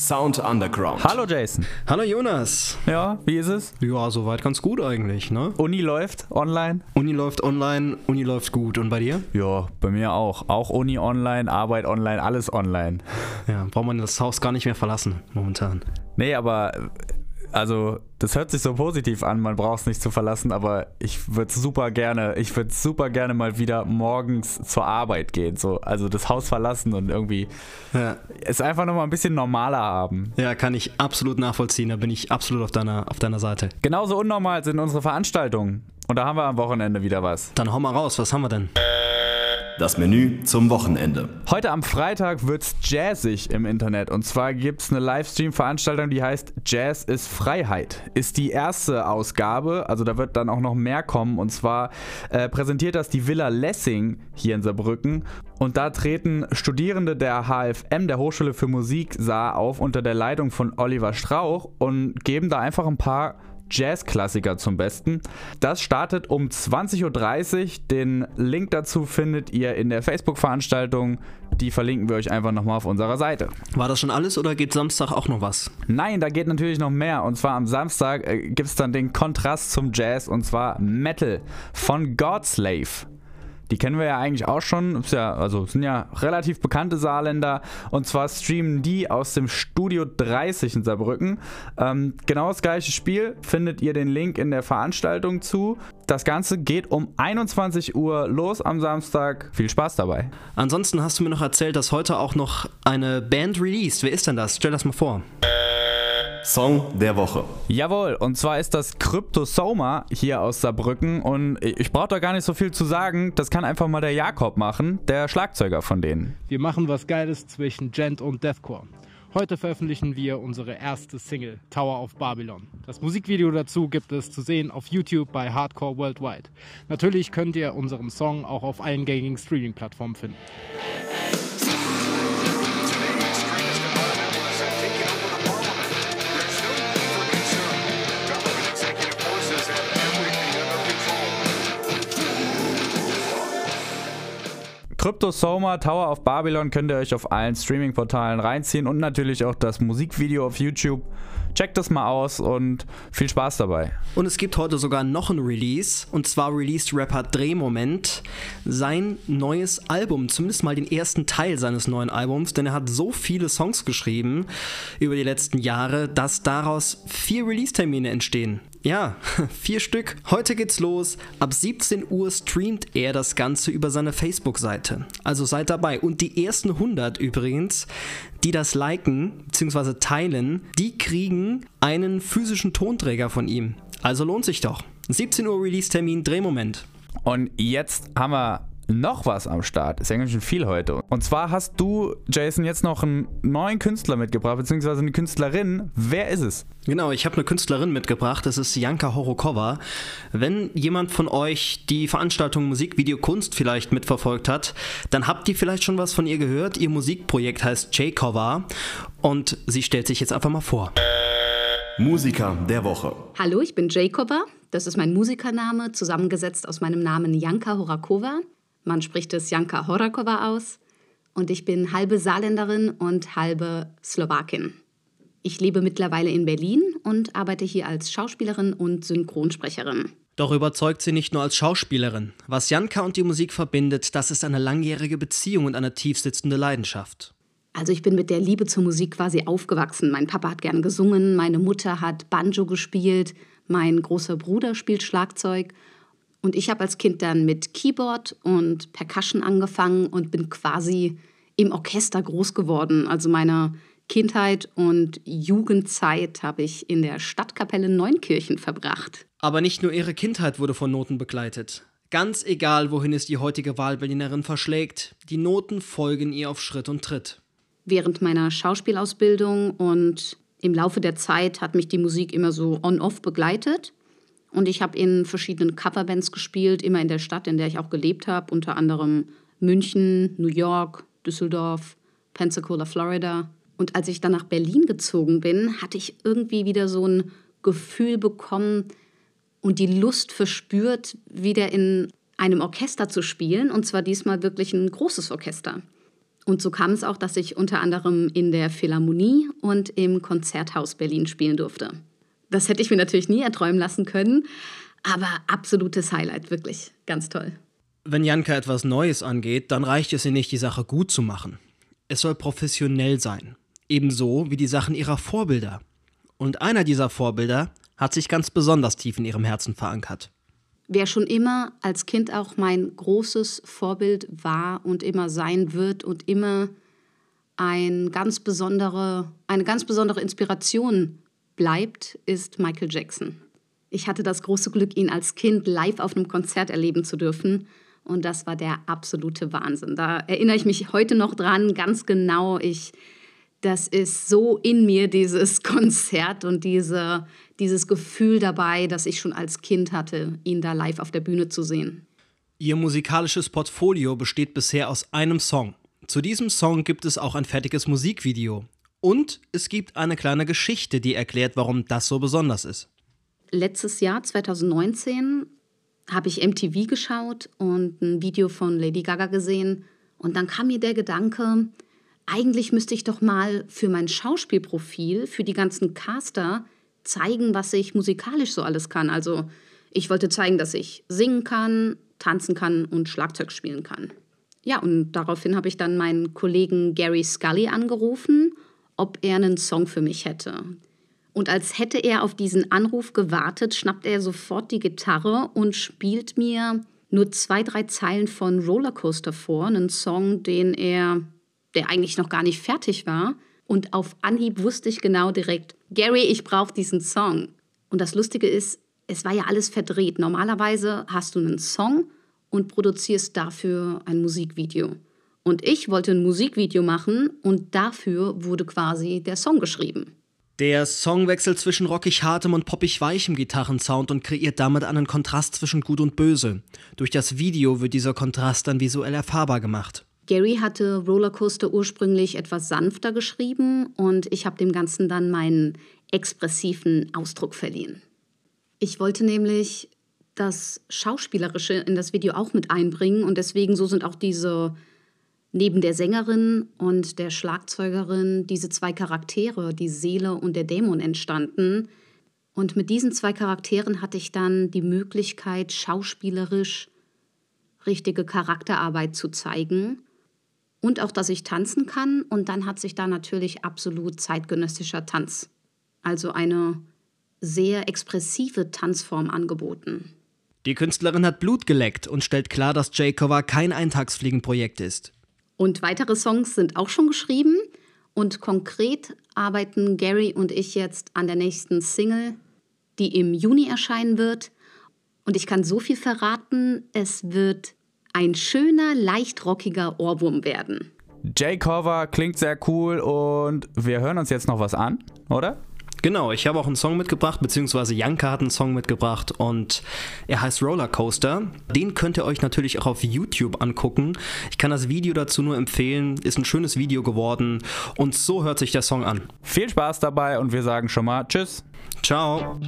Sound Underground. Hallo Jason. Hallo Jonas. Ja, wie ist es? Ja, soweit ganz gut eigentlich, ne? Uni läuft online? Uni läuft online, Uni läuft gut. Und bei dir? Ja, bei mir auch. Auch Uni online, Arbeit online, alles online. Ja, braucht man das Haus gar nicht mehr verlassen momentan. Nee, aber also das hört sich so positiv an, man braucht es nicht zu verlassen, aber ich würde super gerne, ich würde super gerne mal wieder morgens zur Arbeit gehen, so also das Haus verlassen und irgendwie ja. es einfach noch mal ein bisschen normaler haben. Ja, kann ich absolut nachvollziehen, da bin ich absolut auf deiner auf deiner Seite. Genauso unnormal sind unsere Veranstaltungen und da haben wir am Wochenende wieder was. Dann hau mal raus, was haben wir denn? Das Menü zum Wochenende. Heute am Freitag wird's jazzig im Internet. Und zwar gibt's eine Livestream-Veranstaltung, die heißt Jazz ist Freiheit. Ist die erste Ausgabe, also da wird dann auch noch mehr kommen. Und zwar äh, präsentiert das die Villa Lessing hier in Saarbrücken. Und da treten Studierende der HFM, der Hochschule für Musik, Saar, auf unter der Leitung von Oliver Strauch und geben da einfach ein paar Jazzklassiker zum Besten. Das startet um 20.30 Uhr. Den Link dazu findet ihr in der Facebook-Veranstaltung. Die verlinken wir euch einfach nochmal auf unserer Seite. War das schon alles oder geht Samstag auch noch was? Nein, da geht natürlich noch mehr. Und zwar am Samstag äh, gibt es dann den Kontrast zum Jazz und zwar Metal von Godslave. Die kennen wir ja eigentlich auch schon. Ist ja, also sind ja relativ bekannte Saarländer. Und zwar streamen die aus dem Studio 30 in Saarbrücken. Ähm, genau das gleiche Spiel findet ihr den Link in der Veranstaltung zu. Das Ganze geht um 21 Uhr los am Samstag. Viel Spaß dabei. Ansonsten hast du mir noch erzählt, dass heute auch noch eine Band released. Wer ist denn das? Stell das mal vor. Song der Woche. Jawohl, und zwar ist das Cryptosoma hier aus Saarbrücken und ich brauche da gar nicht so viel zu sagen, das kann einfach mal der Jakob machen, der Schlagzeuger von denen. Wir machen was Geiles zwischen Gent und Deathcore. Heute veröffentlichen wir unsere erste Single, Tower of Babylon. Das Musikvideo dazu gibt es zu sehen auf YouTube bei Hardcore Worldwide. Natürlich könnt ihr unseren Song auch auf allen gängigen Streaming-Plattformen finden. Cryptosoma Tower of Babylon könnt ihr euch auf allen Streaming-Portalen reinziehen und natürlich auch das Musikvideo auf YouTube. Checkt das mal aus und viel Spaß dabei. Und es gibt heute sogar noch ein Release. Und zwar released Rapper Drehmoment sein neues Album, zumindest mal den ersten Teil seines neuen Albums, denn er hat so viele Songs geschrieben über die letzten Jahre, dass daraus vier Release-Termine entstehen. Ja, vier Stück. Heute geht's los. Ab 17 Uhr streamt er das Ganze über seine Facebook-Seite. Also seid dabei. Und die ersten 100 übrigens, die das liken bzw. teilen, die kriegen einen physischen Tonträger von ihm. Also lohnt sich doch. 17 Uhr Release-Termin, Drehmoment. Und jetzt haben wir noch was am Start. Ist ja ganz schön viel heute. Und zwar hast du, Jason, jetzt noch einen neuen Künstler mitgebracht, beziehungsweise eine Künstlerin. Wer ist es? Genau, ich habe eine Künstlerin mitgebracht. Das ist Janka Horokova. Wenn jemand von euch die Veranstaltung Musikvideo Kunst vielleicht mitverfolgt hat, dann habt ihr vielleicht schon was von ihr gehört. Ihr Musikprojekt heißt J-Cover und sie stellt sich jetzt einfach mal vor. Musiker der Woche. Hallo, ich bin Jacoba. Das ist mein Musikername, zusammengesetzt aus meinem Namen Janka Horakova. Man spricht es Janka Horakova aus. Und ich bin halbe Saarländerin und halbe Slowakin. Ich lebe mittlerweile in Berlin und arbeite hier als Schauspielerin und Synchronsprecherin. Doch überzeugt sie nicht nur als Schauspielerin. Was Janka und die Musik verbindet, das ist eine langjährige Beziehung und eine tiefsitzende Leidenschaft. Also ich bin mit der Liebe zur Musik quasi aufgewachsen. Mein Papa hat gern gesungen, meine Mutter hat Banjo gespielt, mein großer Bruder spielt Schlagzeug und ich habe als Kind dann mit Keyboard und Percussion angefangen und bin quasi im Orchester groß geworden. Also meine Kindheit und Jugendzeit habe ich in der Stadtkapelle Neunkirchen verbracht. Aber nicht nur ihre Kindheit wurde von Noten begleitet. Ganz egal, wohin es die heutige Wahlberlinerin verschlägt, die Noten folgen ihr auf Schritt und Tritt. Während meiner Schauspielausbildung und im Laufe der Zeit hat mich die Musik immer so on-off begleitet. Und ich habe in verschiedenen Coverbands gespielt, immer in der Stadt, in der ich auch gelebt habe, unter anderem München, New York, Düsseldorf, Pensacola, Florida. Und als ich dann nach Berlin gezogen bin, hatte ich irgendwie wieder so ein Gefühl bekommen und die Lust verspürt, wieder in einem Orchester zu spielen. Und zwar diesmal wirklich ein großes Orchester. Und so kam es auch, dass ich unter anderem in der Philharmonie und im Konzerthaus Berlin spielen durfte. Das hätte ich mir natürlich nie erträumen lassen können, aber absolutes Highlight, wirklich. Ganz toll. Wenn Janka etwas Neues angeht, dann reicht es ihr nicht, die Sache gut zu machen. Es soll professionell sein. Ebenso wie die Sachen ihrer Vorbilder. Und einer dieser Vorbilder hat sich ganz besonders tief in ihrem Herzen verankert. Wer schon immer als Kind auch mein großes Vorbild war und immer sein wird und immer ein ganz besondere, eine ganz besondere Inspiration bleibt, ist Michael Jackson. Ich hatte das große Glück, ihn als Kind live auf einem Konzert erleben zu dürfen. Und das war der absolute Wahnsinn. Da erinnere ich mich heute noch dran, ganz genau. Ich, das ist so in mir, dieses Konzert und diese, dieses Gefühl dabei, das ich schon als Kind hatte, ihn da live auf der Bühne zu sehen. Ihr musikalisches Portfolio besteht bisher aus einem Song. Zu diesem Song gibt es auch ein fertiges Musikvideo. Und es gibt eine kleine Geschichte, die erklärt, warum das so besonders ist letztes Jahr, 2019, habe ich MTV geschaut und ein Video von Lady Gaga gesehen. Und dann kam mir der Gedanke, eigentlich müsste ich doch mal für mein Schauspielprofil, für die ganzen Caster, zeigen, was ich musikalisch so alles kann. Also ich wollte zeigen, dass ich singen kann, tanzen kann und Schlagzeug spielen kann. Ja, und daraufhin habe ich dann meinen Kollegen Gary Scully angerufen, ob er einen Song für mich hätte. Und als hätte er auf diesen Anruf gewartet, schnappt er sofort die Gitarre und spielt mir nur zwei, drei Zeilen von Rollercoaster vor, einen Song, den er, der eigentlich noch gar nicht fertig war. Und auf Anhieb wusste ich genau direkt, Gary, ich brauche diesen Song. Und das Lustige ist, es war ja alles verdreht. Normalerweise hast du einen Song und produzierst dafür ein Musikvideo. Und ich wollte ein Musikvideo machen und dafür wurde quasi der Song geschrieben. Der Song wechselt zwischen rockig hartem und poppig weichem Gitarrensound und kreiert damit einen Kontrast zwischen Gut und Böse. Durch das Video wird dieser Kontrast dann visuell erfahrbar gemacht. Gary hatte Rollercoaster ursprünglich etwas sanfter geschrieben und ich habe dem Ganzen dann meinen expressiven Ausdruck verliehen. Ich wollte nämlich das Schauspielerische in das Video auch mit einbringen und deswegen so sind auch diese neben der Sängerin und der Schlagzeugerin diese zwei Charaktere, die Seele und der Dämon, entstanden. Und mit diesen zwei Charakteren hatte ich dann die Möglichkeit, schauspielerisch richtige Charakterarbeit zu zeigen. Und auch, dass ich tanzen kann. Und dann hat sich da natürlich absolut zeitgenössischer Tanz, also eine sehr expressive Tanzform angeboten. Die Künstlerin hat Blut geleckt und stellt klar, dass J-Cover kein Eintagsfliegenprojekt ist. Und weitere Songs sind auch schon geschrieben. Und konkret arbeiten Gary und ich jetzt an der nächsten Single, die im Juni erscheinen wird. Und ich kann so viel verraten, es wird ein schöner, leicht rockiger Ohrwurm werden. J-Cover klingt sehr cool und wir hören uns jetzt noch was an, oder? Genau, ich habe auch einen Song mitgebracht, beziehungsweise Janka hat einen Song mitgebracht und er heißt Rollercoaster. Den könnt ihr euch natürlich auch auf YouTube angucken. Ich kann das Video dazu nur empfehlen, ist ein schönes Video geworden und so hört sich der Song an. Viel Spaß dabei und wir sagen schon mal Tschüss. Ciao.